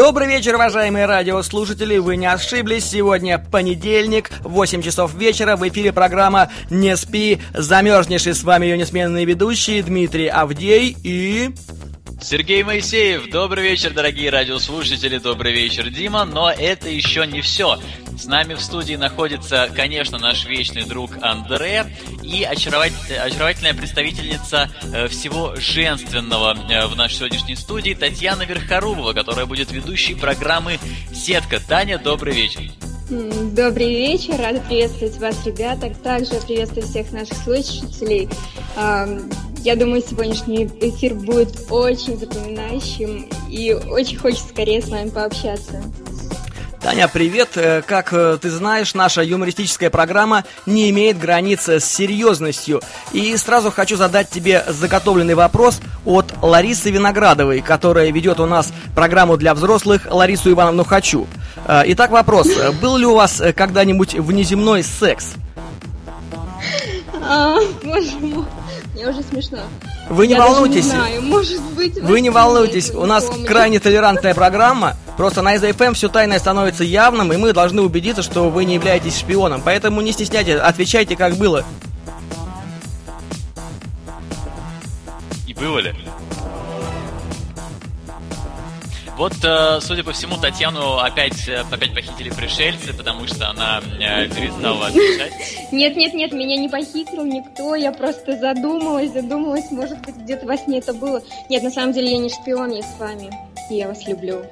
Добрый вечер, уважаемые радиослушатели. Вы не ошиблись. Сегодня понедельник, 8 часов вечера. В эфире программа «Не спи, замерзнешь». И с вами ее несменные ведущие Дмитрий Авдей и... Сергей Моисеев, добрый вечер, дорогие радиослушатели, добрый вечер, Дима, но это еще не все. С нами в студии находится, конечно, наш вечный друг Андре и очаровательная представительница э, всего женственного э, в нашей сегодняшней студии Татьяна Верхорубова, которая будет ведущей программы «Сетка». Таня, добрый вечер. Добрый вечер, рада приветствовать вас, ребята. Также приветствую всех наших слушателей. Я думаю, сегодняшний эфир будет очень запоминающим и очень хочется скорее с вами пообщаться. Таня, привет! Э, как э, ты знаешь, наша юмористическая программа не имеет границ с серьезностью. И сразу хочу задать тебе заготовленный вопрос от Ларисы Виноградовой, которая ведет у нас программу для взрослых «Ларису Ивановну хочу». Э, итак, вопрос. Был ли у вас когда-нибудь внеземной секс? А, боже мой. Мне уже смешно. Вы не Я волнуйтесь. не знаю, может быть. Вы не волнуйтесь. У нас помню. крайне толерантная программа. Просто на СДФМ все тайное становится явным, и мы должны убедиться, что вы не являетесь шпионом. Поэтому не стесняйтесь, отвечайте, как было. И было ли? Вот, э, судя по всему, Татьяну опять, э, опять похитили пришельцы, потому что она э, перестала отвечать. Нет, нет, нет, меня не похитил никто, я просто задумалась, задумалась, может быть, где-то во сне это было. Нет, на самом деле я не шпион, я с вами, и я вас люблю.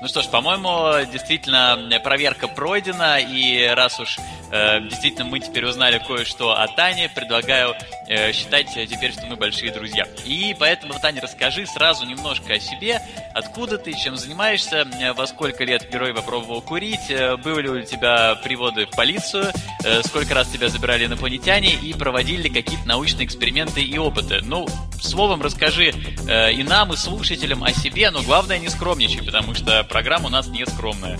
Ну что ж, по-моему, действительно проверка пройдена, и раз уж действительно мы теперь узнали кое-что о Тане, предлагаю э, считать теперь, что мы большие друзья. И поэтому, Таня, расскажи сразу немножко о себе, откуда ты, чем занимаешься, э, во сколько лет впервые попробовал курить, э, были ли у тебя приводы в полицию, сколько раз тебя забирали инопланетяне и проводили ли какие-то научные эксперименты и опыты. Ну, словом, расскажи и нам, и слушателям о себе, но главное не скромничай, потому что программа у нас не скромная.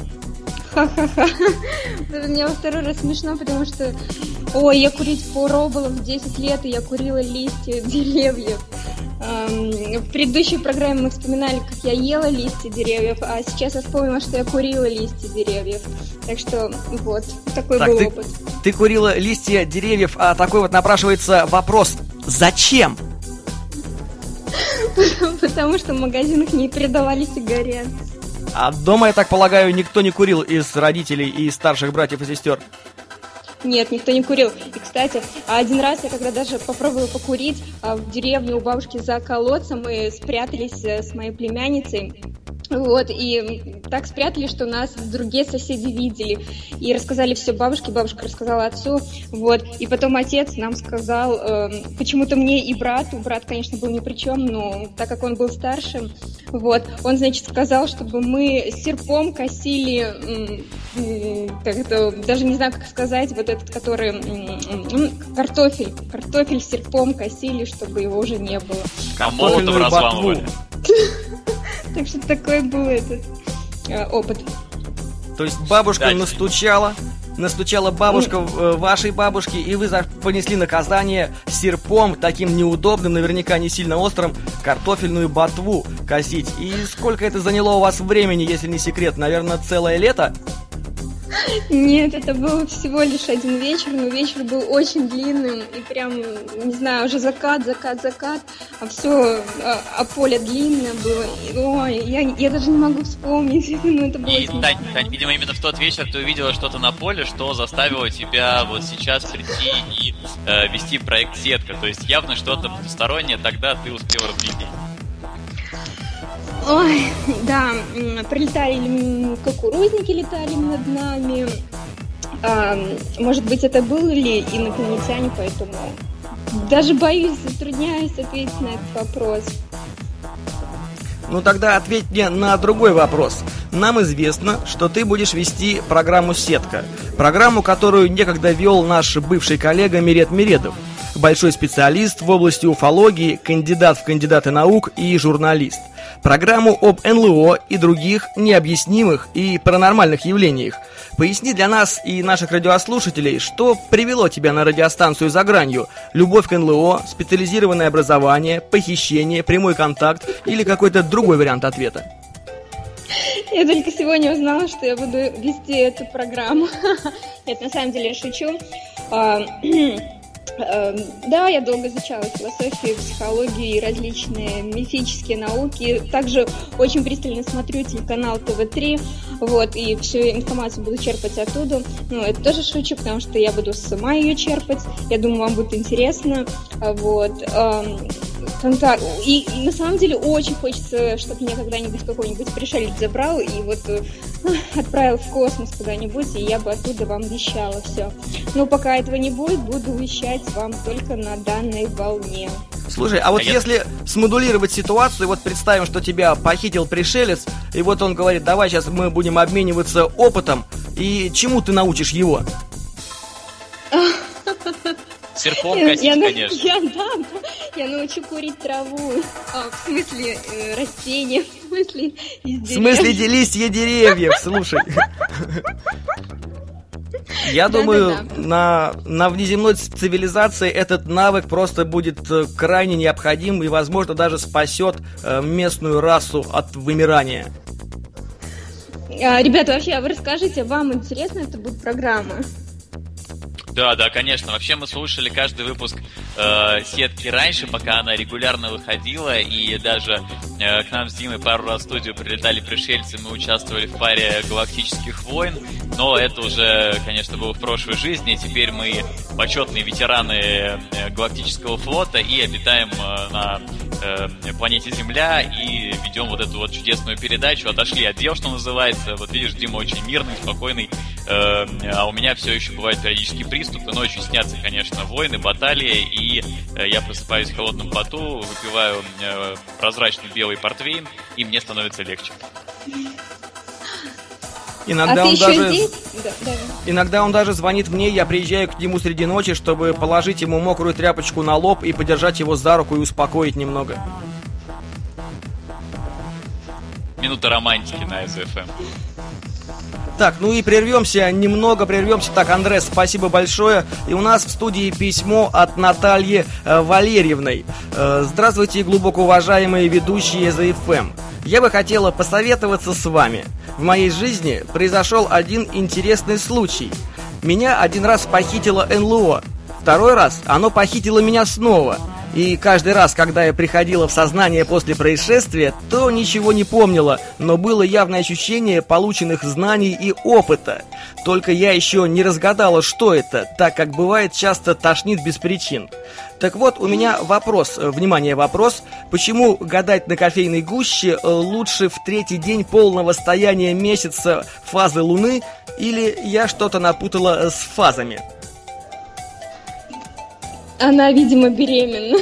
Ха-ха-ха. Мне во второй раз смешно, потому что... Ой, я курить пробовала в 10 лет, и я курила листья деревьев. Эм, В предыдущей программе мы вспоминали, как я ела листья деревьев, а сейчас я вспомнила, что я курила листья деревьев. Так что вот, такой Так, был ты, опыт. ты курила листья деревьев, а такой вот напрашивается вопрос. Зачем? Потому что в магазинах не передавали сигарет. А дома, я так полагаю, никто не курил из родителей и старших братьев и сестер. Нет, никто не курил. И, кстати, один раз я когда даже попробовала покурить а, в деревне у бабушки за колодцем, мы спрятались э, с моей племянницей. Вот, и так спрятали, что нас другие соседи видели. И рассказали все бабушке, бабушка рассказала отцу. Вот, и потом отец нам сказал, э, почему-то мне и брату, брат, конечно, был ни при чем, но так как он был старшим, вот, он, значит, сказал, чтобы мы серпом косили, м, как это, даже не знаю, как сказать, вот этот, который, м, картофель, картофель серпом косили, чтобы его уже не было. Картофельную разламывали. ботву. Так что такой был этот э, опыт. То есть бабушка настучала, настучала бабушка э, вашей бабушки, и вы понесли наказание серпом, таким неудобным, наверняка не сильно острым, картофельную ботву косить. И сколько это заняло у вас времени, если не секрет? Наверное, целое лето? Нет, это был всего лишь один вечер, но вечер был очень длинным и прям, не знаю, уже закат, закат, закат, а все, а, а поле длинное было. И, Ой, я, я даже не могу вспомнить, но это было И, Тань, Тань, видимо, именно в тот вечер ты увидела что-то на поле, что заставило тебя вот сейчас прийти и э, вести проект «Сетка». То есть явно что-то потустороннее тогда ты успел разглядеть. Ой, да, прилетали кукурузники, летали над нами. А, может быть, это были инопланетяне, поэтому даже боюсь, затрудняюсь ответить на этот вопрос. Ну тогда ответь мне на другой вопрос. Нам известно, что ты будешь вести программу «Сетка». Программу, которую некогда вел наш бывший коллега Мирет Миредов. Большой специалист в области уфологии, кандидат в кандидаты наук и журналист – программу об НЛО и других необъяснимых и паранормальных явлениях. Поясни для нас и наших радиослушателей, что привело тебя на радиостанцию «За гранью»? Любовь к НЛО, специализированное образование, похищение, прямой контакт или какой-то другой вариант ответа? Я только сегодня узнала, что я буду вести эту программу. Нет, на самом деле шучу. Эм, да, я долго изучала философию, психологию и различные мифические науки. Также очень пристально смотрю телеканал ТВ-3, вот, и всю информацию буду черпать оттуда. Ну, это тоже шучу, потому что я буду сама ее черпать. Я думаю, вам будет интересно. Вот. Контакт. И, и на самом деле очень хочется, чтобы меня когда-нибудь какой-нибудь пришелец забрал и вот э, отправил в космос куда-нибудь, и я бы оттуда вам вещала все. Но пока этого не будет, буду вещать вам только на данной волне. Слушай, а вот а если я... смодулировать ситуацию, вот представим, что тебя похитил пришелец, и вот он говорит, давай сейчас мы будем обмениваться опытом, и чему ты научишь его? Серпом косить, я, конечно. Я, да, я научу курить траву. А, в смысле, э, растения. В смысле, из В смысле, листья деревьев, слушай. Я думаю, на, на внеземной цивилизации этот навык просто будет э, крайне необходим и, возможно, даже спасет э, местную расу от вымирания. А, ребята, вообще, а вы расскажите, вам интересна эта будет программа? Да, да, конечно. Вообще мы слушали каждый выпуск э, сетки раньше, пока она регулярно выходила, и даже э, к нам с Димой пару раз в студию прилетали пришельцы, мы участвовали в паре галактических войн, но это уже, конечно, было в прошлой жизни, теперь мы почетные ветераны э, галактического флота и обитаем э, на э, планете Земля и ведем вот эту вот чудесную передачу, отошли от дел, что называется. Вот видишь, Дима очень мирный, спокойный, а у меня все еще бывают периодически приступы, ночью снятся, конечно, войны, баталии, и я просыпаюсь в холодном поту, выпиваю прозрачный белый портвейн, и мне становится легче. Иногда а он даже... Да, да. Иногда он даже звонит мне, я приезжаю к нему среди ночи, чтобы положить ему мокрую тряпочку на лоб и подержать его за руку и успокоить немного. Минута романтики на СФМ. Так, ну и прервемся, немного прервемся. Так, Андрес, спасибо большое. И у нас в студии письмо от Натальи э, Валерьевной. Э, здравствуйте, глубоко уважаемые ведущие ЗФМ. Я бы хотела посоветоваться с вами. В моей жизни произошел один интересный случай. Меня один раз похитило НЛО. Второй раз оно похитило меня снова – и каждый раз, когда я приходила в сознание после происшествия, то ничего не помнила, но было явное ощущение полученных знаний и опыта. Только я еще не разгадала, что это, так как бывает часто тошнит без причин. Так вот, у меня вопрос, э, внимание, вопрос, почему гадать на кофейной гуще э, лучше в третий день полного стояния месяца фазы Луны, или я что-то напутала с фазами? Она, видимо, беременна.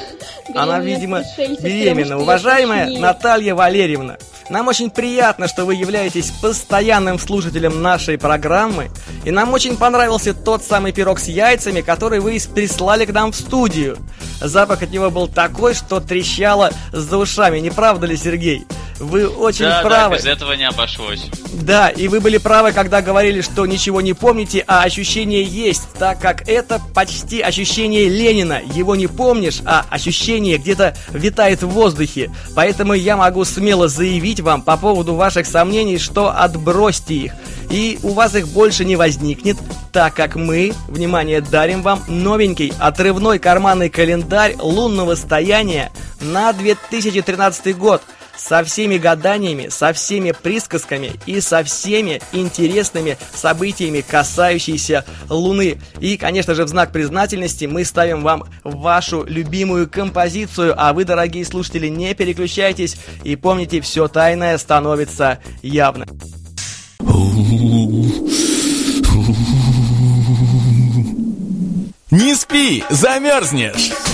Она, видимо, беременна. Уважаемая Наталья Валерьевна, нам очень приятно, что вы являетесь постоянным слушателем нашей программы. И нам очень понравился тот самый пирог с яйцами, который вы прислали к нам в студию. Запах от него был такой, что трещало за ушами, не правда ли, Сергей? Вы очень да, правы. Да, без этого не обошлось. Да, и вы были правы, когда говорили, что ничего не помните, а ощущение есть, так как это почти ощущение Ленина. Его не помнишь, а ощущение где-то витает в воздухе. Поэтому я могу смело заявить вам по поводу ваших сомнений, что отбросьте их. И у вас их больше не возникнет, так как мы, внимание, дарим вам новенький отрывной карманный календарь лунного стояния на 2013 год – со всеми гаданиями, со всеми присказками и со всеми интересными событиями, касающимися Луны. И, конечно же, в знак признательности мы ставим вам вашу любимую композицию, а вы, дорогие слушатели, не переключайтесь и помните, все тайное становится явным. Не спи, замерзнешь!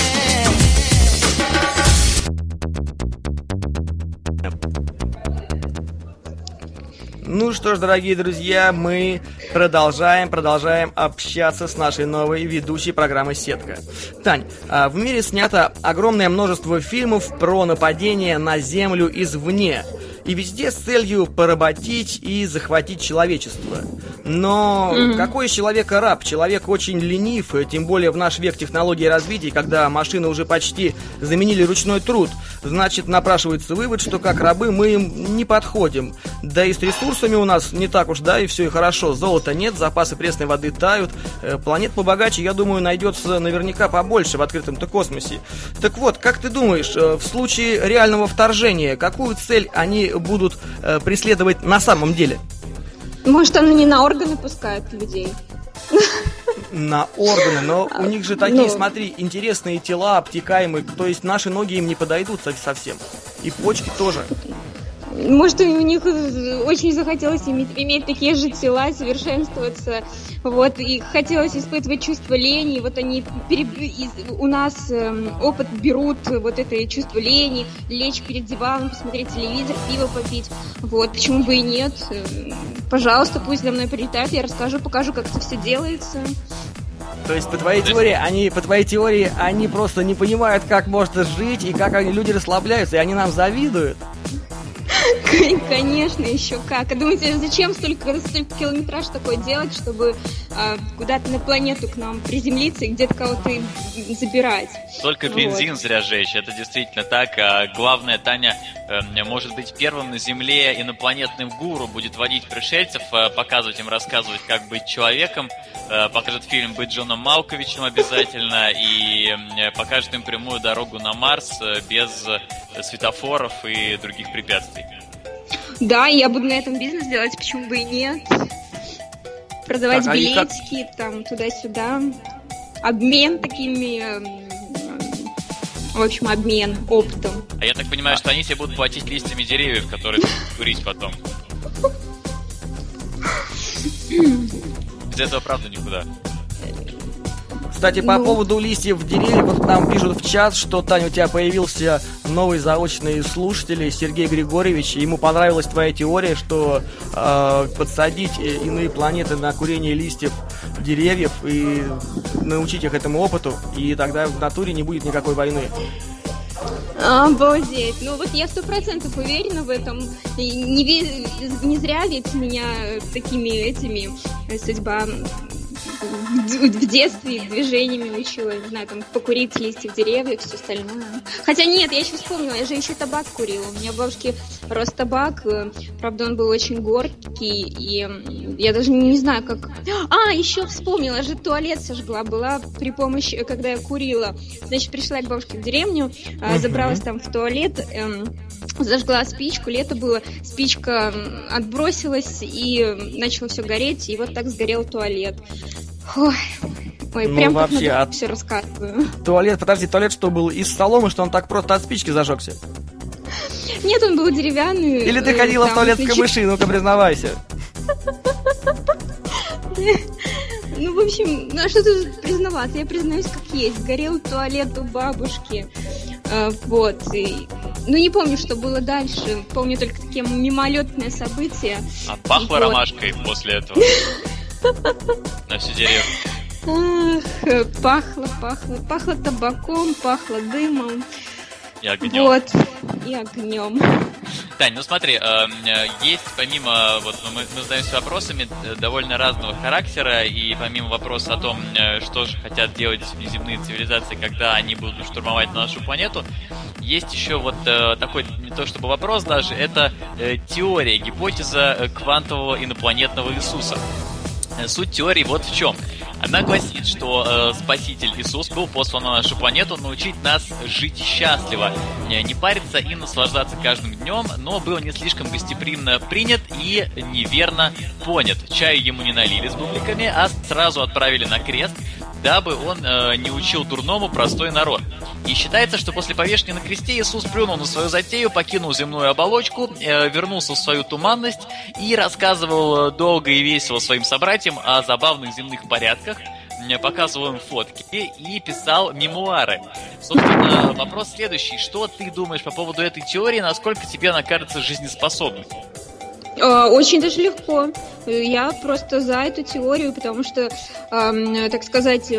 Ну что ж, дорогие друзья, мы продолжаем, продолжаем общаться с нашей новой ведущей программы «Сетка». Тань, а в мире снято огромное множество фильмов про нападение на Землю извне – и везде с целью поработить и захватить человечество. Но mm-hmm. какой из человека раб? Человек очень ленив, тем более в наш век технологии развития, когда машины уже почти заменили ручной труд. Значит, напрашивается вывод, что как рабы мы им не подходим. Да и с ресурсами у нас не так уж, да, и все и хорошо. Золота нет, запасы пресной воды тают. Э, планет побогаче, я думаю, найдется наверняка побольше в открытом-то космосе. Так вот, как ты думаешь, э, в случае реального вторжения, какую цель они будут э, преследовать на самом деле? Может, они не на органы пускают людей? На органы, но у них же такие, ну... смотри, интересные тела, обтекаемые, то есть наши ноги им не подойдут совсем. И почки тоже. Может, у них очень захотелось иметь, иметь такие же тела, совершенствоваться, вот, и хотелось испытывать чувство лени, вот они переб... у нас э, опыт берут, вот это чувство лени, лечь перед диваном, посмотреть телевизор, пиво попить, вот, почему бы и нет, пожалуйста, пусть за мной прилетают, я расскажу, покажу, как это все делается. То есть, по твоей теории, они, по твоей теории, они просто не понимают, как можно жить и как они, люди расслабляются, и они нам завидуют. Конечно, еще как. А думаете, зачем столько, столько километраж такой делать, чтобы а, куда-то на планету к нам приземлиться и где-то кого-то забирать? Только бензин вот. зря жечь, это действительно так. А главное, Таня э, может быть первым на Земле инопланетным гуру, будет водить пришельцев, э, показывать им, рассказывать, как быть человеком, э, покажет фильм «Быть Джоном Малковичем» обязательно и э, покажет им прямую дорогу на Марс э, без э, светофоров и других препятствий. Да, я буду на этом бизнес делать, почему бы и нет. Продавать так, а билетики, как... там, туда-сюда. Обмен такими... Эм, в общем, обмен опытом. А я так понимаю, что они себе будут платить листьями деревьев, которые курить потом. Без этого, правда, никуда. Кстати, по ну... поводу листьев деревьев, вот нам пишут в чат, что, Таня, у тебя появился новый заочный слушатель Сергей Григорьевич. Ему понравилась твоя теория, что э, подсадить иные планеты на курение листьев деревьев и научить их этому опыту, и тогда в натуре не будет никакой войны. Обалдеть. Ну вот я сто процентов уверена в этом. Не, не зря ведь меня такими этими э, судьба в детстве движениями учила, не знаю, там, покурить листьев деревьев, все остальное. Хотя нет, я еще вспомнила, я же еще табак курила. У меня в бабушке рос табак, э, правда, он был очень горький, и я даже не знаю, как... А, еще вспомнила, я же туалет сожгла, была при помощи, когда я курила. Значит, пришла я к бабушке в деревню, uh-huh. забралась там в туалет, эм, зажгла спичку, лето было, спичка отбросилась и начало все гореть, и вот так сгорел туалет. Ой, Ой, ну, прям вообще, как от... все рассказываю. Туалет, подожди, туалет что был из соломы, что он так просто от спички зажегся? Нет, он был деревянный. Или ты ходила там, в туалет с камыши, ну-ка признавайся. Ну, в общем, ну а что тут признаваться? Я признаюсь, как есть. Горел туалет у бабушки. А, вот. И, ну, не помню, что было дальше. Помню только такие мимолетные события. А пахло вот. ромашкой после этого? На всю деревню. Ах, пахло, пахло, пахло табаком, пахло дымом. И огнем. Вот, и огнем. Тань, ну смотри, эм, есть помимо, вот мы, мы задаемся вопросами э, довольно разного характера, и помимо вопроса о том, э, что же хотят делать внеземные цивилизации, когда они будут штурмовать нашу планету, есть еще вот э, такой, не то чтобы вопрос даже, это теория, гипотеза квантового инопланетного Иисуса. Э, суть теории вот в чем. Она гласит, что э, Спаситель Иисус был послан на нашу планету научить нас жить счастливо, не, не париться и наслаждаться каждым днем, но был не слишком гостеприимно принят и неверно понят. Чаю ему не налили с бубликами, а сразу отправили на крест, дабы он э, не учил дурному простой народ. И считается, что после повешения на кресте Иисус плюнул на свою затею, покинул земную оболочку, э, вернулся в свою туманность и рассказывал э, долго и весело своим собратьям о забавных земных порядках, показывал им фотки и писал мемуары. Собственно, вопрос следующий. Что ты думаешь по поводу этой теории? Насколько тебе она кажется жизнеспособной? А, очень даже легко. Я просто за эту теорию, потому что, э, так сказать, э,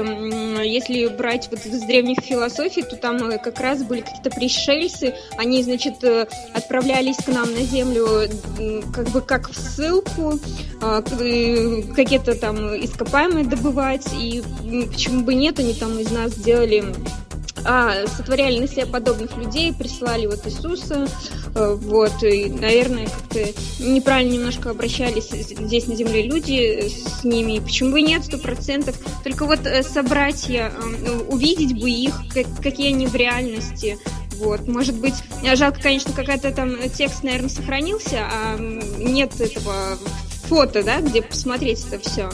если брать вот из древних философий, то там э, как раз были какие-то пришельцы, они, значит, э, отправлялись к нам на Землю как бы как в ссылку, э, какие-то там ископаемые добывать, и почему бы нет, они там из нас сделали а, сотворяли на себе подобных людей, прислали вот Иисуса, э, вот, и, наверное, как-то неправильно немножко обращались здесь на земле люди с ними, почему бы нет, сто процентов, только вот э, собратья, э, увидеть бы их, какие они в реальности, вот, может быть, жалко, конечно, какая-то там текст, наверное, сохранился, а нет этого фото, да, где посмотреть это все.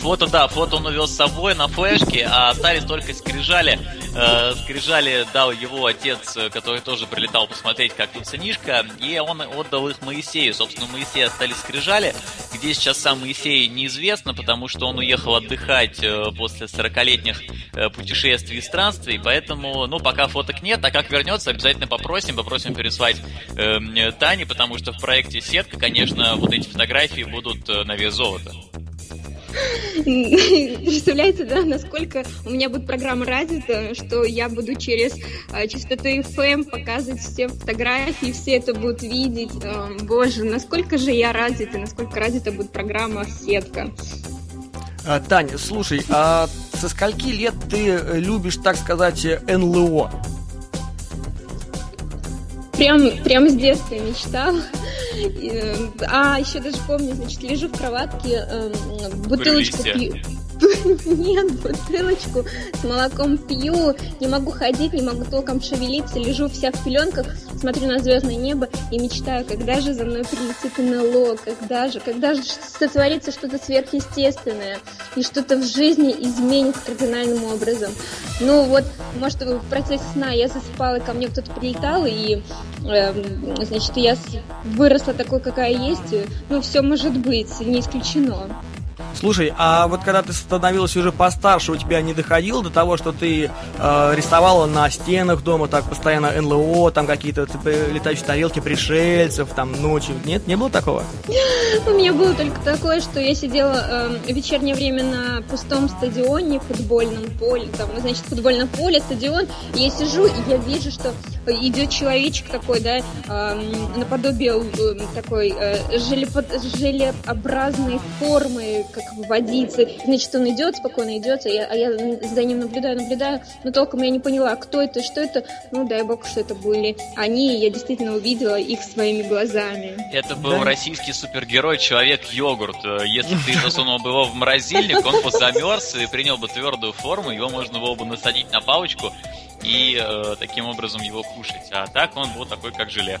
Фото, да, фото он увез с собой на флешке, а остались только скрижали. Э, скрижали дал его отец, который тоже прилетал посмотреть, как тут сынишка, и он отдал их Моисею. Собственно, Моисея остались скрижали. Где сейчас сам Моисей, неизвестно, потому что он уехал отдыхать э, после 40-летних э, путешествий и странствий, поэтому, ну, пока фоток нет, а как вернется, обязательно попросим, попросим переслать э, Тане, потому что в проекте сетка, конечно, вот эти фотографии будут э, на вес золота. Представляете, да, насколько у меня будет программа развита, что я буду через а, частоту FM показывать все фотографии, все это будут видеть. А, боже, насколько же я развита, насколько развита будет программа «Сетка». А, Таня, слушай, а со скольки лет ты э, любишь, так сказать, НЛО? Прям, прям с детства мечтала. А, еще даже помню, значит, лежу в кроватке, э, бутылочку пью. Нет, бутылочку с молоком пью, не могу ходить, не могу толком шевелиться, лежу вся в пеленках, смотрю на звездное небо и мечтаю, когда же за мной прилетит НЛО, когда же, когда же сотворится что-то сверхъестественное и что-то в жизни изменит кардинальным образом. Ну вот, может, в процессе сна я засыпала, ко мне кто-то прилетал, и, э, значит, я выросла такой, какая есть, ну, все может быть, не исключено. Слушай, а вот когда ты становилась уже постарше, у тебя не доходило до того, что ты э, рисовала на стенах дома так постоянно НЛО, там какие-то типа, летающие тарелки пришельцев, там ночью? Нет, не было такого? У меня было только такое, что я сидела э, вечернее время на пустом стадионе, футбольном поле, там, ну, значит, футбольное поле, стадион, я сижу, и я вижу, что идет человечек такой, да, э, наподобие э, такой э, желеобразной формы, как как водиться. Значит, он идет, спокойно идет, а я, а я за ним наблюдаю, наблюдаю, но толком я не поняла, кто это, что это. Ну, дай бог, что это были они, я действительно увидела их своими глазами. Это был да? российский супергерой Человек-йогурт. Если ты засунул бы его в морозильник, он бы замерз и принял бы твердую форму, его можно было бы насадить на палочку и э, таким образом его кушать. А так он был такой, как желе.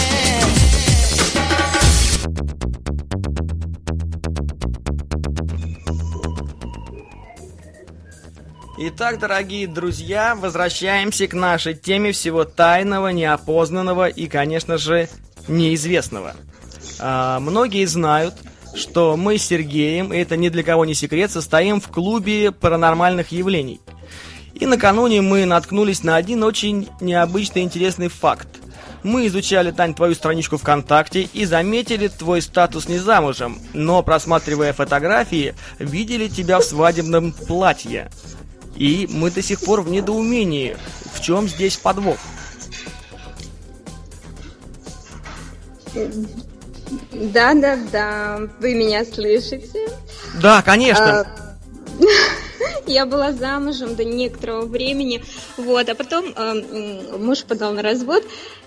Итак, дорогие друзья, возвращаемся к нашей теме всего тайного, неопознанного и, конечно же, неизвестного. А, многие знают, что мы с Сергеем, и это ни для кого не секрет, состоим в клубе паранормальных явлений. И накануне мы наткнулись на один очень необычный интересный факт. Мы изучали, Тань, твою страничку ВКонтакте и заметили твой статус не замужем, но, просматривая фотографии, видели тебя в свадебном платье. И мы до сих пор в недоумении, в чем здесь подвох. Да, да, да, вы меня слышите? Да, конечно. А, Я была замужем до некоторого времени, вот, а потом э, муж подал на развод.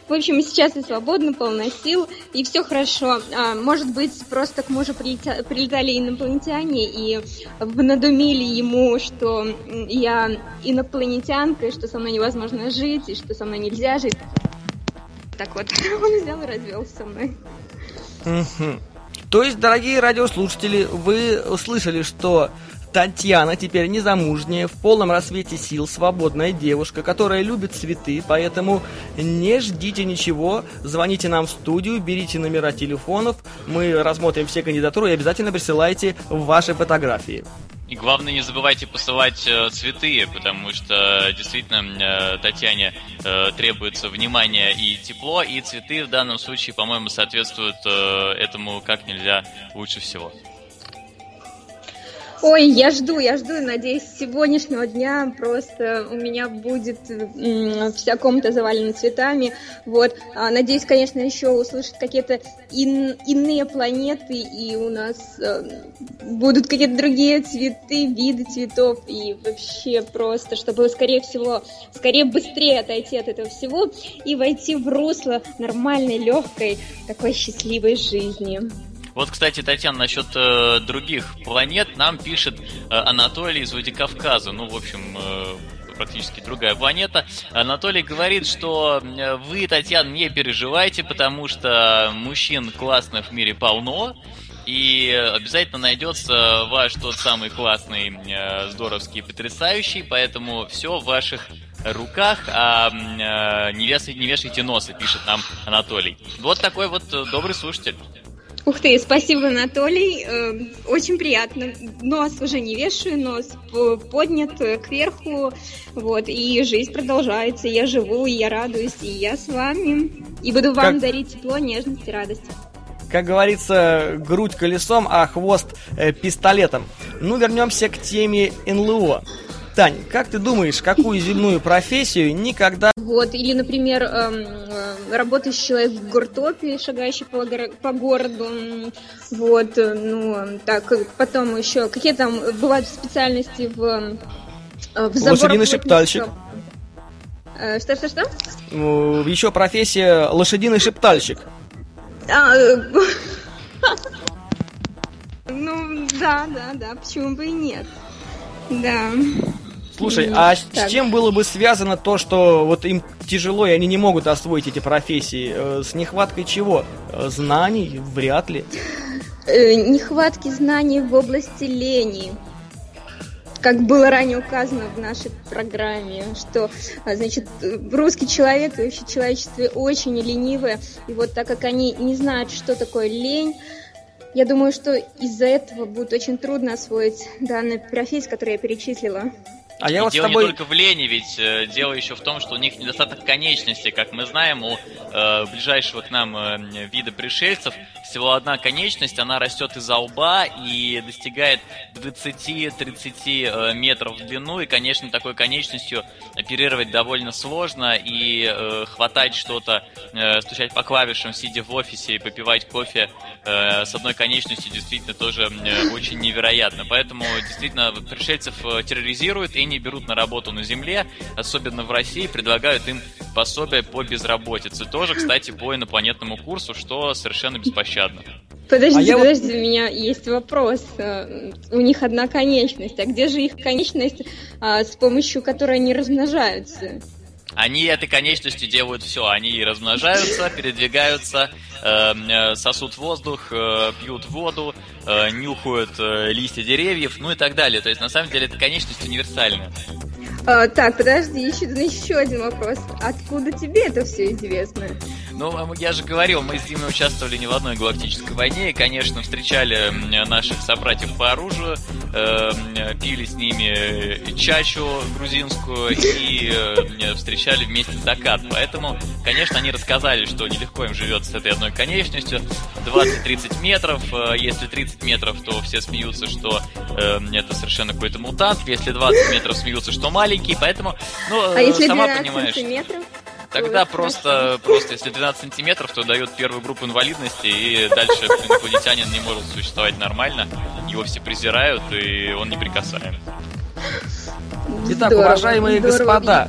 В общем, сейчас я свободна, полна сил, и все хорошо. А, может быть, просто к мужу прилетали инопланетяне и надумили ему, что я инопланетянка, что со мной невозможно жить, и что со мной нельзя жить. Так вот, он взял и развелся со мной. То есть, дорогие радиослушатели, вы услышали, что Татьяна теперь незамужняя, в полном рассвете сил, свободная девушка, которая любит цветы, поэтому не ждите ничего, звоните нам в студию, берите номера телефонов, мы рассмотрим все кандидатуры и обязательно присылайте ваши фотографии. И главное, не забывайте посылать э, цветы, потому что действительно э, Татьяне э, требуется внимание и тепло, и цветы в данном случае, по-моему, соответствуют э, этому как нельзя лучше всего. Ой, я жду, я жду, надеюсь, сегодняшнего дня просто у меня будет вся комната завалена цветами. Вот, а, надеюсь, конечно, еще услышать какие-то ин, иные планеты, и у нас э, будут какие-то другие цветы, виды цветов, и вообще просто, чтобы, скорее всего, скорее быстрее отойти от этого всего и войти в русло нормальной, легкой, такой счастливой жизни. Вот, кстати, Татьяна, насчет э, других планет нам пишет э, Анатолий из Владикавказа. Ну, в общем, э, практически другая планета. Анатолий говорит, что э, вы, Татьяна, не переживайте, потому что мужчин классных в мире полно. И обязательно найдется ваш тот самый классный, э, здоровский, потрясающий, поэтому все в ваших руках, а э, не, вешайте, не вешайте носа, пишет нам Анатолий. Вот такой вот добрый слушатель. Ух ты, спасибо, Анатолий. Э, очень приятно. Нос уже не вешаю, нос поднят кверху. Вот, и жизнь продолжается. Я живу, и я радуюсь, и я с вами. И буду вам как... дарить тепло, нежность и радость как говорится, грудь колесом, а хвост э, пистолетом. Ну, вернемся к теме НЛО. Тань, как ты думаешь, какую земную профессию никогда... Вот, или, например, эм, э, работающий человек в гуртопе, шагающий по, по городу, вот, э, ну, так, потом еще, какие там бывают специальности в, э, в Лошадиный шептальщик. Что-что-что? Еще профессия лошадиный шептальщик. А, ну, да, да, да, почему бы и нет. Да. Слушай, а так. с чем было бы связано то, что вот им тяжело, и они не могут освоить эти профессии? Э, с нехваткой чего? Э, знаний? Вряд ли. Э, нехватки знаний в области лени как было ранее указано в нашей программе, что, значит, русский человек и вообще человечество очень ленивое, и вот так как они не знают, что такое лень, я думаю, что из-за этого будет очень трудно освоить данную профессию, которую я перечислила. А я и вот дело тобой... не только в лени, ведь э, дело еще в том, что у них недостаток конечности. Как мы знаем, у э, ближайшего к нам э, вида пришельцев всего одна конечность, она растет из-за лба и достигает 20-30 э, метров в длину. И, конечно, такой конечностью оперировать довольно сложно. И э, хватать что-то, э, стучать по клавишам, сидя в офисе и попивать кофе э, с одной конечностью действительно тоже э, очень невероятно. Поэтому действительно пришельцев э, терроризируют и не берут на работу на земле, особенно в России, предлагают им пособие по безработице. Тоже, кстати, по инопланетному курсу, что совершенно беспощадно. Подожди, а подожди, вот... у меня есть вопрос. Э, у них одна конечность. А где же их конечность, а, с помощью которой они размножаются? Они этой конечностью делают все. Они размножаются, передвигаются, эм, э, сосут воздух, э, пьют воду, э, нюхают э, листья деревьев, ну и так далее. То есть, на самом деле, эта конечность универсальная. А, так, подожди, еще, еще один вопрос. Откуда тебе это все известно? Ну, я же говорил, мы с Димой участвовали не в одной галактической войне, и, конечно, встречали наших собратьев по оружию, э, пили с ними чачу грузинскую и э, встречали вместе закат. Поэтому, конечно, они рассказали, что нелегко им живется с этой одной конечностью. 20-30 метров, э, если 30 метров, то все смеются, что э, это совершенно какой-то мутант, если 20 метров смеются, что маленький, поэтому, ну, а если сама понимаешь... Сантиметров? Тогда просто, просто, если 12 сантиметров, то дает первую группу инвалидности, и дальше инопланетянин не может существовать нормально. Его все презирают, и он неприкасаем. Итак, здорово, уважаемые здорово. господа,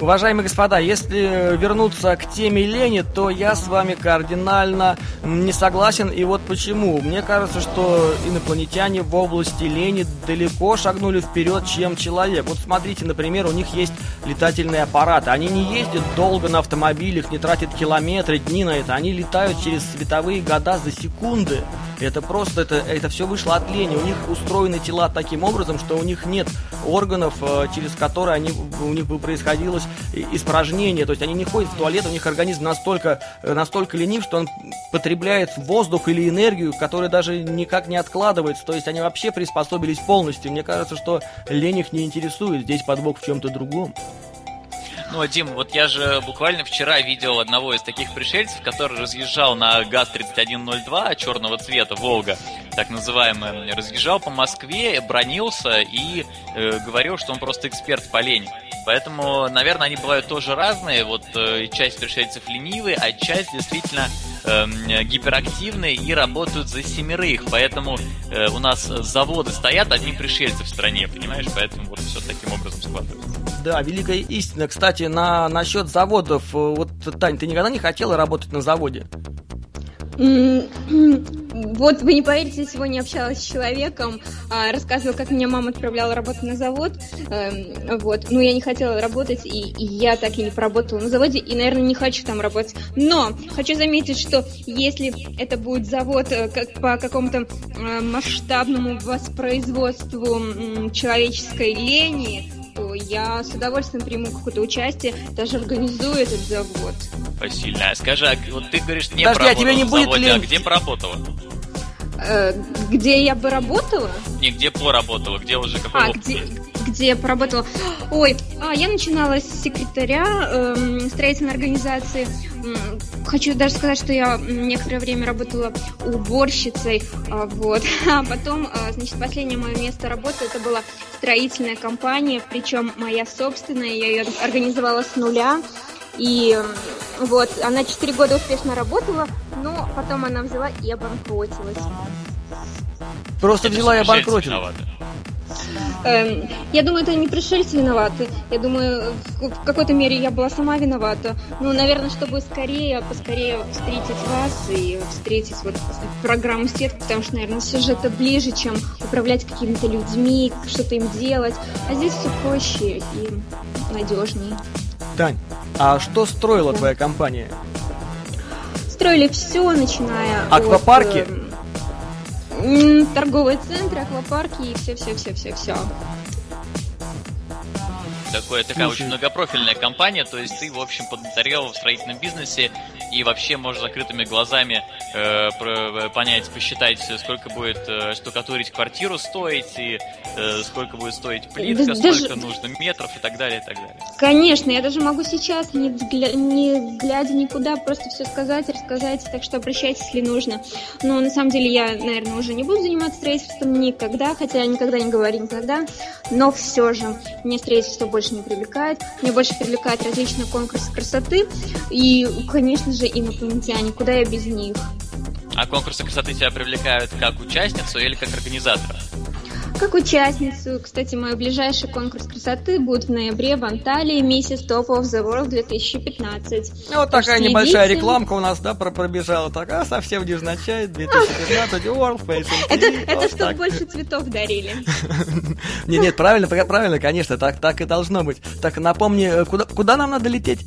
Уважаемые господа, если вернуться к теме лени, то я с вами кардинально не согласен. И вот почему. Мне кажется, что инопланетяне в области лени далеко шагнули вперед, чем человек. Вот смотрите, например, у них есть летательные аппараты. Они не ездят долго на автомобилях, не тратят километры, дни на это. Они летают через световые года за секунды. Это просто, это, это все вышло от лени. У них устроены тела таким образом, что у них нет органов, э, через которые они, у них бы происходилось испражнение. То есть они не ходят в туалет, у них организм настолько, э, настолько ленив, что он потребляет воздух или энергию, которая даже никак не откладывается. То есть они вообще приспособились полностью. Мне кажется, что лень их не интересует. Здесь подвох в чем-то другом. Ну, Дим, вот я же буквально вчера видел одного из таких пришельцев, который разъезжал на ГАЗ-3102 черного цвета, Волга, так называемый, разъезжал по Москве, бронился и э, говорил, что он просто эксперт по лени. Поэтому, наверное, они бывают тоже разные. Вот э, часть пришельцев ленивые, а часть действительно э, гиперактивные и работают за семерых. Поэтому э, у нас заводы стоят, одни пришельцы в стране, понимаешь? Поэтому вот все таким образом складывается. Да, великая истина. Кстати, на насчет заводов, э, вот, Тань, ты никогда не хотела работать на заводе? Вот вы не поверите, я сегодня общалась с человеком, а, рассказывала, как меня мама отправляла работать на завод. Эм, вот. Ну, я не хотела работать, и, и я так и не поработала на заводе, и, наверное, не хочу там работать. Но хочу заметить, что если это будет завод э, как по какому-то э, масштабному воспроизводству человеческой лени, то я с удовольствием приму какое-то участие, даже организую этот завод. Посильно. Скажи, а вот ты говоришь, не Подожди, а тебе не будет заводе, ли... а где поработала? Э, где я бы работала? Не, где поработала, где уже какой А, опыт? где, где я поработала? Ой, а, я начинала с секретаря э, строительной организации. Хочу даже сказать, что я некоторое время работала уборщицей, э, вот. А потом, э, значит, последнее мое место работы это была строительная компания, причем моя собственная, я ее организовала с нуля. И вот, она 4 года успешно работала, но потом она взяла и обанкротилась. Просто это взяла и обанкротилась. Эм, я думаю, это не пришельцы виноваты. Я думаю, в какой-то мере я была сама виновата. Ну, наверное, чтобы скорее, поскорее встретить вас и встретить вот программу сетки, потому что, наверное, все же это ближе, чем управлять какими-то людьми, что-то им делать. А здесь все проще и надежнее. Тань, а что строила твоя компания? Строили все, начиная Аквапарки? от... Э, торговые центры, аквапарки и все-все-все-все-все такое, такая Слушай. очень многопрофильная компания, то есть ты, в общем, поднаторел в строительном бизнесе и вообще можешь закрытыми глазами э, про, понять, посчитать, сколько будет э, штукатурить квартиру стоить, и э, сколько будет стоить плитка, да, сколько даже... нужно метров и так далее, и так далее. Конечно, я даже могу сейчас, не, гля... не глядя никуда, просто все сказать, рассказать, так что обращайтесь, если нужно. Но на самом деле я, наверное, уже не буду заниматься строительством никогда, хотя я никогда не говорю никогда, но все же мне строительство больше больше не привлекает. Меня больше привлекают различные конкурсы красоты и, конечно же, инопланетяне. Куда я без них? А конкурсы красоты тебя привлекают как участницу или как организатора? Как участницу. Кстати, мой ближайший конкурс красоты будет в ноябре в Анталии, месяц Top of the World 2015. Ну, вот такая следите. небольшая рекламка у нас, да, пробежала. Такая совсем не означает 2015 World Fashion Это, это чтобы больше цветов дарили. Нет, нет, правильно, правильно, конечно, так, так и должно быть. Так, напомни, э, куда, куда нам надо лететь?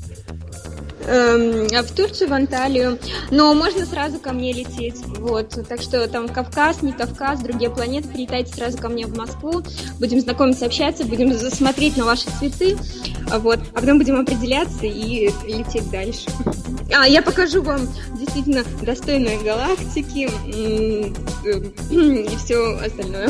Эм, в Турцию, в Анталию. Но можно сразу ко мне лететь. Вот. Так что там Кавказ, не Кавказ, другие планеты. Прилетайте сразу ко мне в Москву. Будем знакомиться, общаться, будем смотреть на ваши цветы. Вот. А потом будем определяться и лететь дальше. А, я покажу вам действительно достойные галактики и все остальное.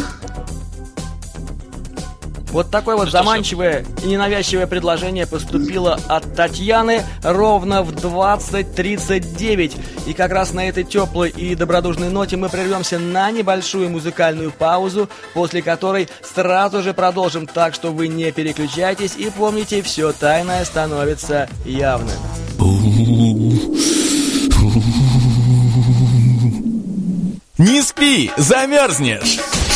Вот такое вот заманчивое и ненавязчивое предложение поступило от Татьяны ровно в 20.39. И как раз на этой теплой и добродушной ноте мы прервемся на небольшую музыкальную паузу, после которой сразу же продолжим, так что вы не переключайтесь и помните, все тайное становится явным. Не спи, замерзнешь!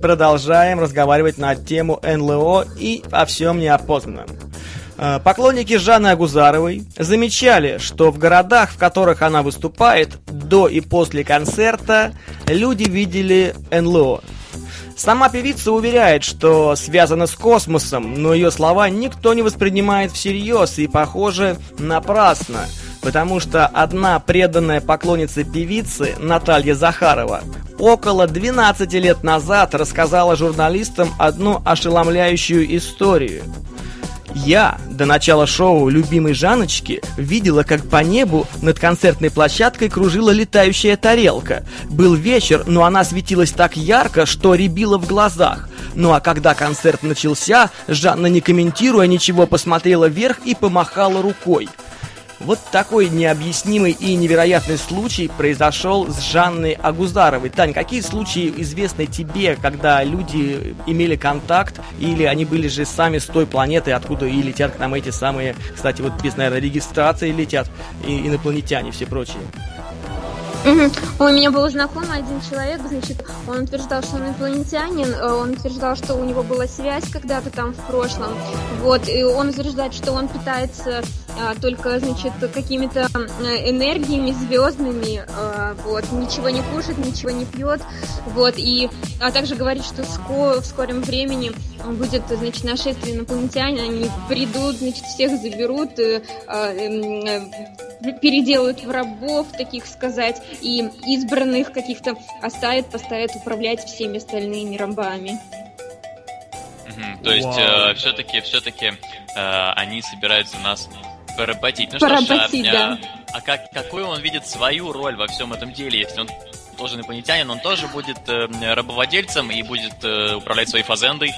продолжаем разговаривать на тему НЛО и о всем неопознанном. Э, поклонники Жанны Агузаровой замечали, что в городах, в которых она выступает, до и после концерта люди видели НЛО. Сама певица уверяет, что связана с космосом, но ее слова никто не воспринимает всерьез и, похоже, напрасно – потому что одна преданная поклонница певицы, Наталья Захарова, около 12 лет назад рассказала журналистам одну ошеломляющую историю. Я до начала шоу любимой Жаночки видела, как по небу над концертной площадкой кружила летающая тарелка. Был вечер, но она светилась так ярко, что рябила в глазах. Ну а когда концерт начался, Жанна, не комментируя ничего, посмотрела вверх и помахала рукой. Вот такой необъяснимый и невероятный случай произошел с Жанной Агузаровой. Тань, какие случаи известны тебе, когда люди имели контакт, или они были же сами с той планеты, откуда и летят к нам эти самые, кстати, вот без, наверное, регистрации летят, и инопланетяне все прочие? У меня был знакомый один человек, значит, он утверждал, что он инопланетянин, э, он утверждал, что у него была связь когда-то там в прошлом, вот, и он утверждает, что он питается а, только, значит, какими-то энергиями звездными, а, вот, ничего не кушает, ничего не пьет, вот, и, а также говорит, что ско в скором времени будет, значит, нашествие инопланетяне, они придут, значит, всех заберут, э, э, переделают в рабов, таких сказать, и избранных каких-то оставят, поставят управлять всеми остальными рабами. то есть э, все-таки, все-таки э, они собираются нас поработить. Ну поработить, что ж, а, да. а как, какую он видит свою роль во всем этом деле, если он тоже инопланетянин, он тоже будет э, рабовладельцем и будет э, управлять своей фазендой?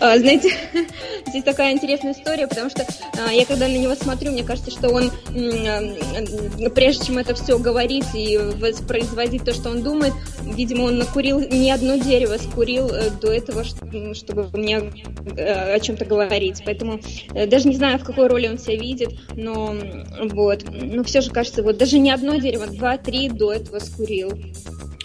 А, знаете, здесь такая интересная история, потому что а, я когда на него смотрю, мне кажется, что он, а, прежде чем это все говорить и воспроизводить то, что он думает, видимо, он накурил не одно дерево, скурил э, до этого, чтобы мне э, о чем-то говорить. Поэтому э, даже не знаю, в какой роли он себя видит, но вот, но все же кажется, вот даже не одно дерево, два-три до этого скурил.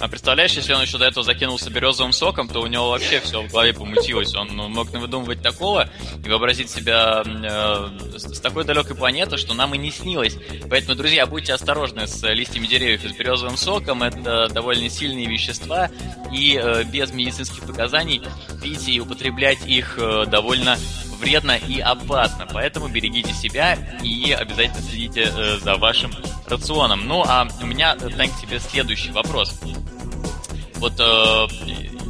А представляешь, если он еще до этого закинулся березовым соком, то у него вообще все в голове помутилось. Он мог выдумывать такого и вообразить себя э, с, такой далекой планеты, что нам и не снилось. Поэтому, друзья, будьте осторожны с листьями деревьев и с березовым соком. Это довольно сильные вещества, и э, без медицинских показаний пить и употреблять их э, довольно вредно и опасно. Поэтому берегите себя и обязательно следите э, за вашим рационом. Ну, а у меня, э, Тань, к тебе следующий вопрос. Вот э,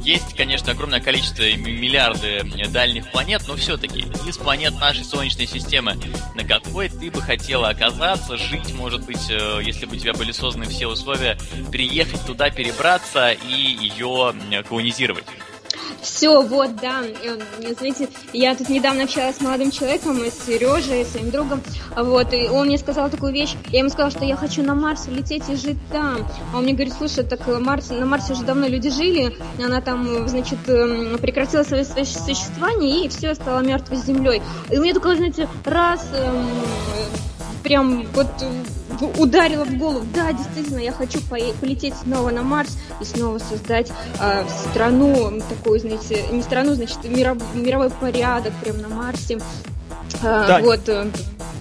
есть, конечно, огромное количество, миллиарды дальних планет, но все-таки из планет нашей Солнечной системы, на какой ты бы хотела оказаться, жить, может быть, э, если бы у тебя были созданы все условия, приехать туда, перебраться и ее колонизировать? Все, вот, да. Эм, знаете, я тут недавно общалась с молодым человеком, с Сережей, своим другом, вот, и он мне сказал такую вещь, я ему сказала, что я хочу на Марс улететь и жить там. А он мне говорит, слушай, так э, Марс, на Марсе уже давно люди жили, она там, значит, эм, прекратила свое существование и все, стала мертвой землей. И у меня такое, знаете, раз эм, прям вот ударило в голову. Да, действительно, я хочу полететь снова на Марс и снова создать э, страну, такую, знаете, не страну, значит, миров, мировой порядок прям на Марсе. Э, вот, э,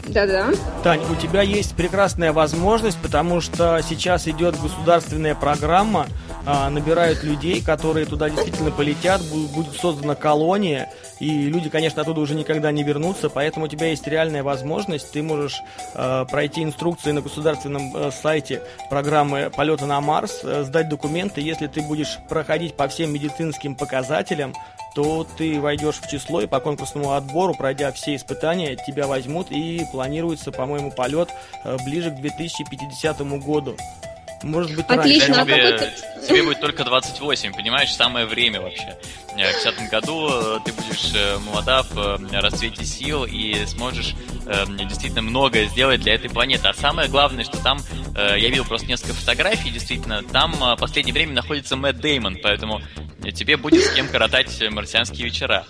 да-да. Тань, у тебя есть прекрасная возможность, потому что сейчас идет государственная программа, а, набирают людей, которые туда действительно полетят, будет создана колония, и люди, конечно, оттуда уже никогда не вернутся, поэтому у тебя есть реальная возможность, ты можешь э, пройти инструкции на государственном э, сайте программы полета на Марс, э, сдать документы, если ты будешь проходить по всем медицинским показателям, то ты войдешь в число и по конкурсному отбору, пройдя все испытания, тебя возьмут и планируется, по-моему, полет э, ближе к 2050 году. Может быть, Отлично, а тебе, тебе будет только 28, понимаешь, самое время вообще. В 50 году э, ты будешь э, молода в э, расцвете сил и сможешь действительно многое сделать для этой планеты. А самое главное, что там, я видел просто несколько фотографий, действительно, там в последнее время находится Мэтт Деймон, поэтому тебе будет с кем коротать марсианские вечера.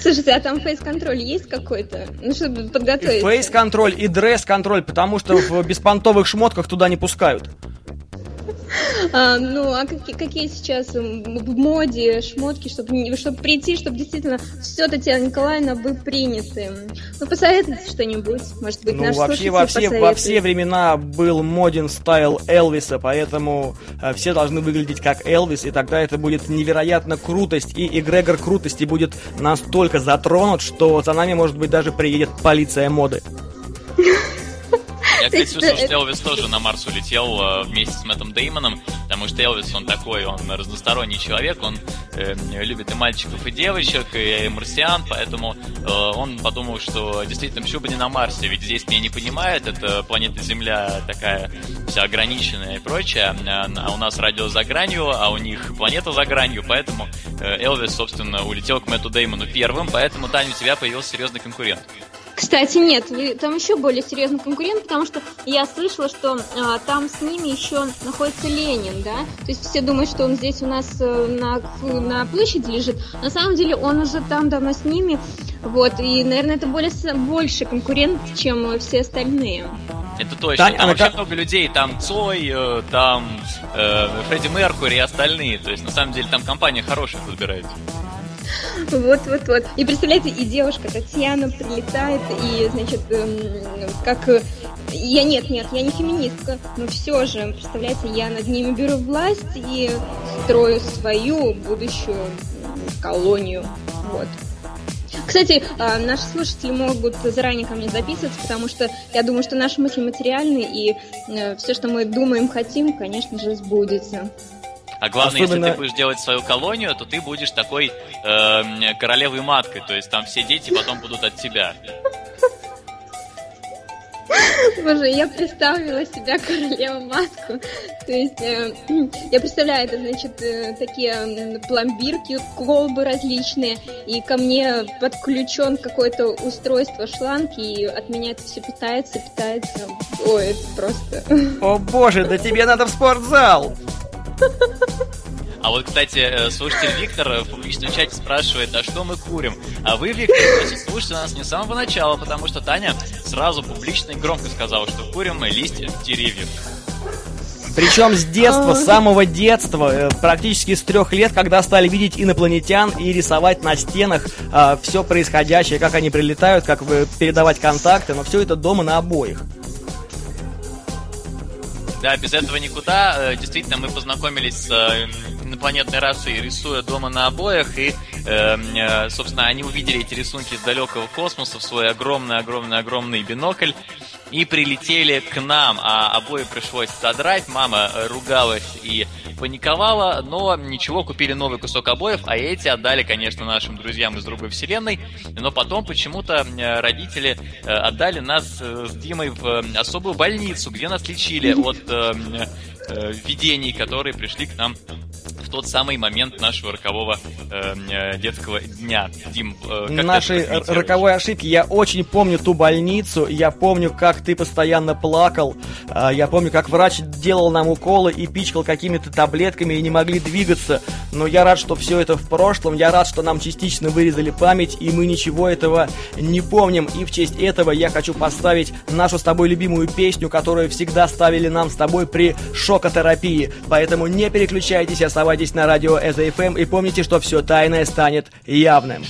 Слушайте, а там фейс-контроль есть какой-то? Ну, чтобы подготовиться. Фейс-контроль и дресс-контроль, потому что в беспонтовых шмотках туда не пускают. А, ну, а какие, какие сейчас в моде шмотки, чтобы, чтобы прийти, чтобы действительно все, Татьяна Николаевна, вы приняты? Ну, посоветуйте что-нибудь, может быть, Ну, вообще во все, во все времена был моден стайл Элвиса, поэтому э, все должны выглядеть как Элвис, и тогда это будет невероятно крутость, и эгрегор крутости будет настолько затронут, что за нами, может быть, даже приедет полиция моды. Я, кстати, слышал, что Элвис тоже на Марс улетел э, вместе с Мэттом Деймоном, потому что Элвис, он такой, он разносторонний человек, он э, любит и мальчиков, и девочек, и марсиан, поэтому э, он подумал, что действительно, почему бы не на Марсе, ведь здесь меня не понимают, это планета Земля такая вся ограниченная и прочее, а, а у нас радио за гранью, а у них планета за гранью, поэтому э, Элвис, собственно, улетел к Мэтту Деймону первым, поэтому, Таня, у тебя появился серьезный конкурент. Кстати, нет, там еще более серьезный конкурент, потому что я слышала, что а, там с ними еще находится Ленин, да? То есть все думают, что он здесь у нас э, на, на площади лежит. На самом деле он уже там давно с ними. Вот, и, наверное, это более, больше конкурент, чем все остальные. Это точно. Таня, там вообще как... много людей. Там Цой, э, там э, Фредди Меркури и остальные. То есть, на самом деле, там компания хорошая подбирается. Вот-вот-вот. И представляете, и девушка Татьяна прилетает, и, значит, эм, как... Я нет, нет, я не феминистка, но все же, представляете, я над ними беру власть и строю свою будущую колонию. Вот. Кстати, а, наши слушатели могут заранее ко мне записываться, потому что я думаю, что наши мысли материальны, и э, все, что мы думаем, хотим, конечно же, сбудется. А главное, Особенно... если ты будешь делать свою колонию, то ты будешь такой э, королевой маткой, то есть там все дети потом будут от тебя. Боже, я представила себя королеву-матку. То есть, э, я представляю, это, значит, э, такие пломбирки, колбы различные, и ко мне подключен какое-то устройство шланг, и от меня это все питается, питается. Ой, это просто... О боже, да тебе надо в спортзал! А вот, кстати, э, слушатель Виктор в публичном чате спрашивает, а что мы курим? А вы, Виктор, значит, слушайте нас не с самого начала, потому что Таня сразу публично и громко сказала, что курим мы листья деревьев. Причем с детства, с самого детства, э, практически с трех лет, когда стали видеть инопланетян и рисовать на стенах э, все происходящее, как они прилетают, как передавать контакты, но все это дома на обоих. Да, без этого никуда. Э, действительно, мы познакомились с э, инопланетной расой, рисуя дома на обоях, и, э, собственно, они увидели эти рисунки из далекого космоса в свой огромный-огромный-огромный бинокль и прилетели к нам, а обои пришлось содрать. Мама ругалась и паниковала, но ничего, купили новый кусок обоев, а эти отдали, конечно, нашим друзьям из другой вселенной, но потом почему-то родители э, отдали нас э, с Димой в особую больницу, где нас лечили от э, видений, которые пришли к нам в тот самый момент нашего рокового э, детского дня. Дим, э, как Нашей роковой ошибки. Я очень помню ту больницу, я помню, как ты постоянно плакал, э, я помню, как врач делал нам уколы и пичкал какими-то таблетками и не могли двигаться. Но я рад, что все это в прошлом, я рад, что нам частично вырезали память, и мы ничего этого не помним. И в честь этого я хочу поставить нашу с тобой любимую песню, которую всегда ставили нам с тобой при шокотерапии. Поэтому не переключайтесь, оставайтесь на радио СФМ и помните, что все тайное станет явным.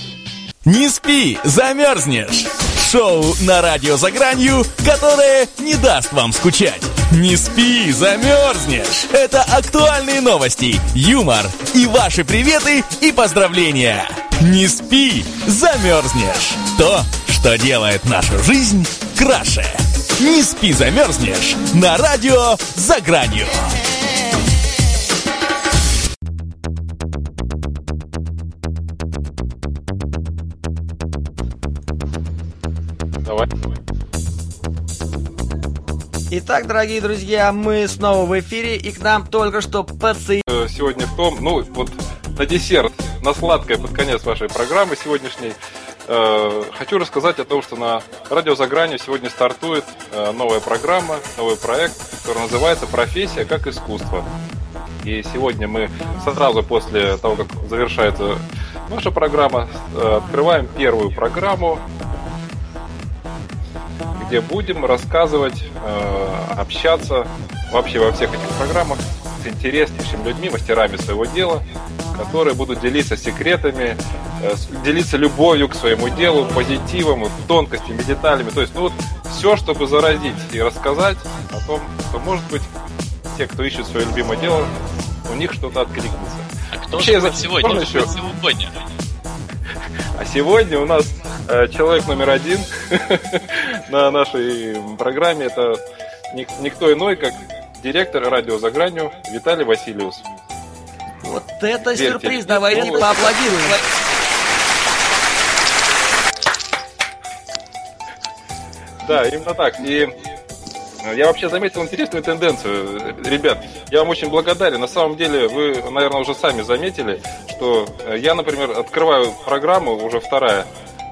Не спи, замерзнешь! Шоу на радио за гранью, которое не даст вам скучать. Не спи, замерзнешь! Это актуальные новости, юмор и ваши приветы и поздравления. Не спи, замерзнешь! То, что делает нашу жизнь краше. Не спи, замерзнешь! На радио за гранью. Давай. Итак, дорогие друзья, мы снова в эфире, и к нам только что подсоединились. Э, сегодня в том, ну, вот на десерт, на сладкое под конец вашей программы сегодняшней, хочу рассказать о том, что на радио «За гранью» сегодня стартует э, новая программа, новый проект, который называется «Профессия как искусство». И сегодня мы сразу после того, как завершается наша программа, э, открываем первую программу где будем рассказывать, э, общаться вообще во всех этих программах с интереснейшими людьми, мастерами своего дела, которые будут делиться секретами, э, делиться любовью к своему делу, позитивом, тонкостями, деталями. То есть, ну вот все, чтобы заразить и рассказать о том, что, может быть, те, кто ищет свое любимое дело, у них что-то откликнется. А кто Вообще, же сегодня? Еще... сегодня? А сегодня у нас э, человек номер один на нашей программе это никто иной, как директор радио «За гранью» Виталий Васильевс. Вот это Верьте. сюрприз, давайте ну, поаплодируем. Да, именно так. И я вообще заметил интересную тенденцию. Ребят, я вам очень благодарен. На самом деле, вы, наверное, уже сами заметили, что я, например, открываю программу, уже вторая,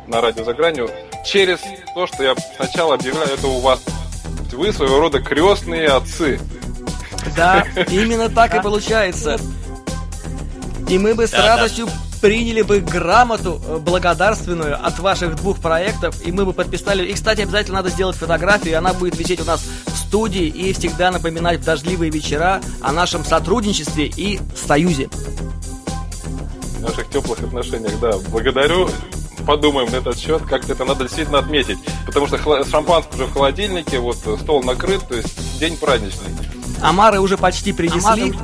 на радио «За гранью», через то, что я сначала объявляю это у вас. Вы своего рода крестные отцы. Да, именно так и получается. И мы бы с радостью приняли бы грамоту э, благодарственную от ваших двух проектов, и мы бы подписали. И, кстати, обязательно надо сделать фотографию, и она будет висеть у нас в студии и всегда напоминать в дождливые вечера о нашем сотрудничестве и союзе. В наших теплых отношениях, да. Благодарю подумаем на этот счет, как-то это надо действительно отметить. Потому что шампанское уже в холодильнике, вот стол накрыт, то есть день праздничный. Амары уже почти принесли. Амары...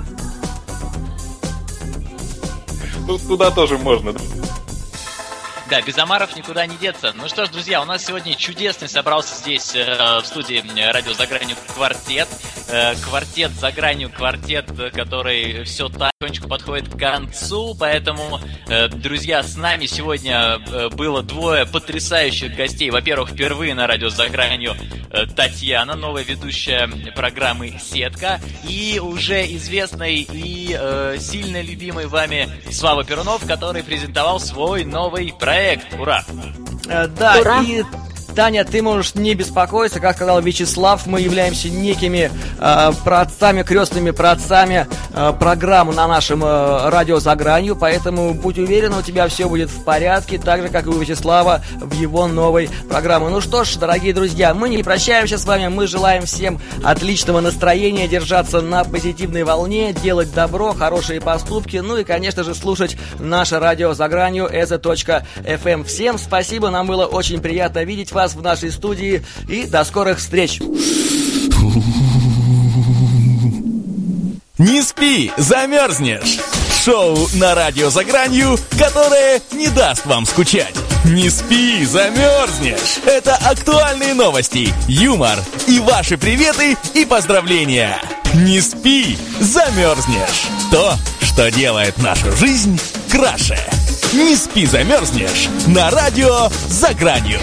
Туда тоже можно. Да, без Амаров никуда не деться. Ну что ж, друзья, у нас сегодня чудесный собрался здесь э, в студии радио «За гранью» квартет. Э, квартет «За гранью», квартет, который все потихонечку подходит к концу, поэтому, э, друзья, с нами сегодня э, было двое потрясающих гостей. Во-первых, впервые на радио «За гранью» э, Татьяна, новая ведущая программы «Сетка», и уже известный и э, сильно любимый вами Слава Перунов, который презентовал свой новый проект проект. Ура! Да, Ура! и Таня, ты можешь не беспокоиться, как сказал Вячеслав, мы являемся некими э, праотцами, крестными праотцами э, программы на нашем э, радио «За гранью», поэтому будь уверен, у тебя все будет в порядке, так же, как и у Вячеслава в его новой программе. Ну что ж, дорогие друзья, мы не прощаемся с вами, мы желаем всем отличного настроения, держаться на позитивной волне, делать добро, хорошие поступки, ну и, конечно же, слушать наше радио «За гранью» это.фм. Всем спасибо, нам было очень приятно видеть вас вас в нашей студии и до скорых встреч! Не спи, замерзнешь! Шоу на радио «За гранью», которое не даст вам скучать. Не спи, замерзнешь! Это актуальные новости, юмор и ваши приветы и поздравления. Не спи, замерзнешь! То, что делает нашу жизнь краше. Не спи, замерзнешь! На радио «За гранью».